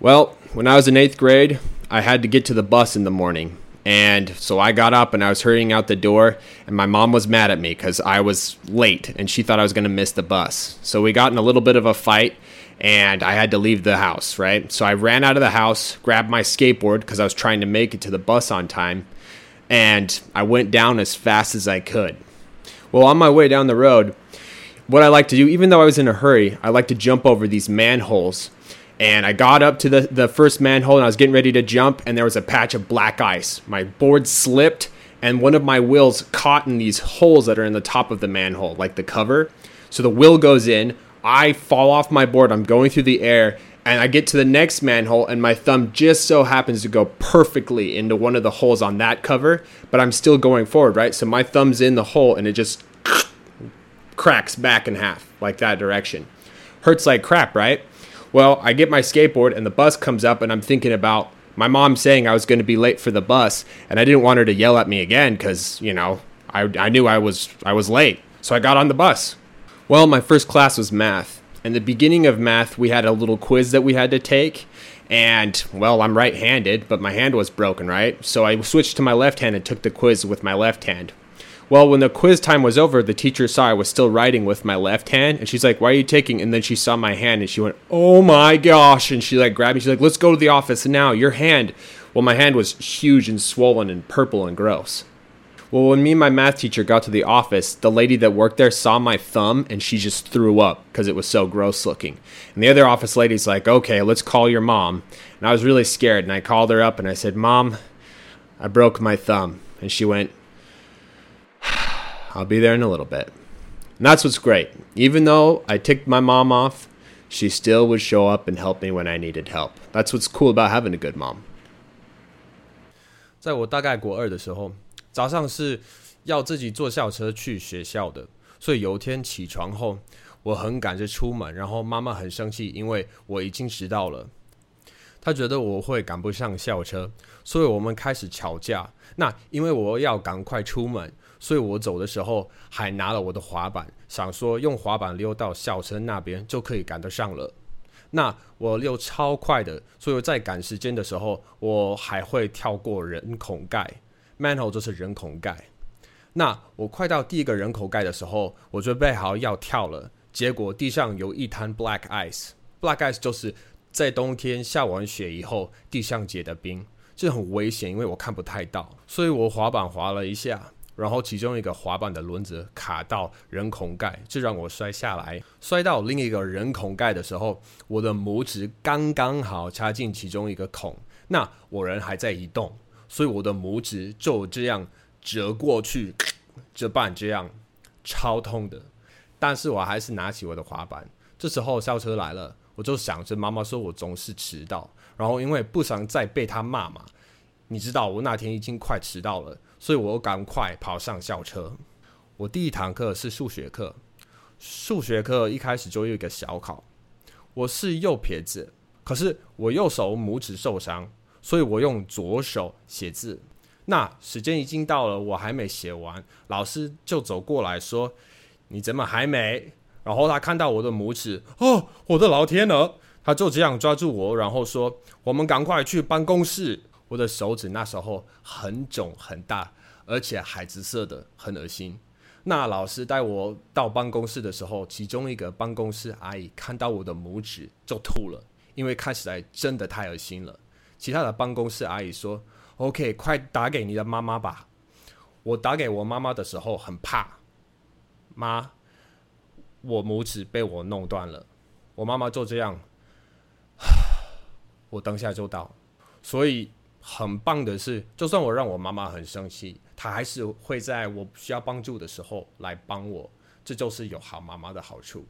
Well, when I was in eighth grade, I had to get to the bus in the morning. And so I got up and I was hurrying out the door, and my mom was mad at me because I was late and she thought I was going to miss the bus. So we got in a little bit of a fight, and I had to leave the house, right? So I ran out of the house, grabbed my skateboard because I was trying to make it to the bus on time, and I went down as fast as I could. Well, on my way down the road, what I like to do, even though I was in a hurry, I like to jump over these manholes and I got up to the, the first manhole and I was getting ready to jump, and there was a patch of black ice. My board slipped, and one of my wheels caught in these holes that are in the top of the manhole, like the cover. So the wheel goes in, I fall off my board, I'm going through the air, and I get to the next manhole, and my thumb just so happens to go perfectly into one of the holes on that cover, but I'm still going forward, right? So my thumb's in the hole, and it just cracks back in half, like that direction. Hurts like crap, right? Well, I get my skateboard and the bus comes up, and I'm thinking about my mom saying I was going to be late for the bus, and I didn't want her to yell at me again because you know I, I knew I was I was late, so I got on the bus. Well, my first class was math. In the beginning of math, we had a little quiz that we had to take. And, well, I'm right handed, but my hand was broken, right? So I switched to my left hand and took the quiz with my left hand. Well, when the quiz time was over, the teacher saw I was still writing with my left hand, and she's like, "Why are you taking?" And then she saw my hand, and she went, "Oh my gosh!" And she like grabbed me. She's like, "Let's go to the office now. Your hand." Well, my hand was huge and swollen and purple and gross. Well, when me and my math teacher got to the office, the lady that worked there saw my thumb and she just threw up because it was so gross looking. And the other office lady's like, okay, let's call your mom. And I was really scared and I called her up and I said, Mom, I broke my thumb. And she went, I'll be there in a little bit. And that's what's great. Even though I ticked my mom off, she still would show up and help me when I needed help. That's what's cool about having a good mom. 在我大概国二的时候，早上是要自己坐校车去学校的，所以有一天起床后，我很赶着出门，然后妈妈很生气，因为我已经迟到了。 他觉得我会赶不上校车，所以我们开始吵架。那因为我要赶快出门。所以我走的时候还拿了我的滑板，想说用滑板溜到校车那边就可以赶得上了。那我溜超快的，所以在赶时间的时候，我还会跳过人孔盖，manhole 就是人孔盖。那我快到第一个人口盖的时候，我准备好要跳了，结果地上有一滩 black ice，black ice 就是在冬天下完雪以后地上结的冰，这很危险，因为我看不太到，所以我滑板滑了一下。然后其中一个滑板的轮子卡到人孔盖，这让我摔下来。摔到另一个人孔盖的时候，我的拇指刚刚好插进其中一个孔。那我人还在移动，所以我的拇指就这样折过去，这半这样超痛的。但是我还是拿起我的滑板。这时候校车来了，我就想着妈妈说我总是迟到，然后因为不想再被他骂嘛，你知道我那天已经快迟到了。所以我赶快跑上校车。我第一堂课是数学课，数学课一开始就有一个小考。我是右撇子，可是我右手拇指受伤，所以我用左手写字。那时间已经到了，我还没写完，老师就走过来说：“你怎么还没？”然后他看到我的拇指，哦，我的老天鹅！他就这样抓住我，然后说：“我们赶快去办公室。”我的手指那时候很肿很大，而且海紫色的，很恶心。那老师带我到办公室的时候，其中一个办公室阿姨看到我的拇指就吐了，因为看起来真的太恶心了。其他的办公室阿姨说：“OK，快打给你的妈妈吧。”我打给我妈妈的时候很怕，妈，我拇指被我弄断了。我妈妈就这样，我当下就到，所以。很棒的是，就算我让我妈妈很生气，她还是会在我需要帮助的时候来帮我。这就是有好妈妈的好处。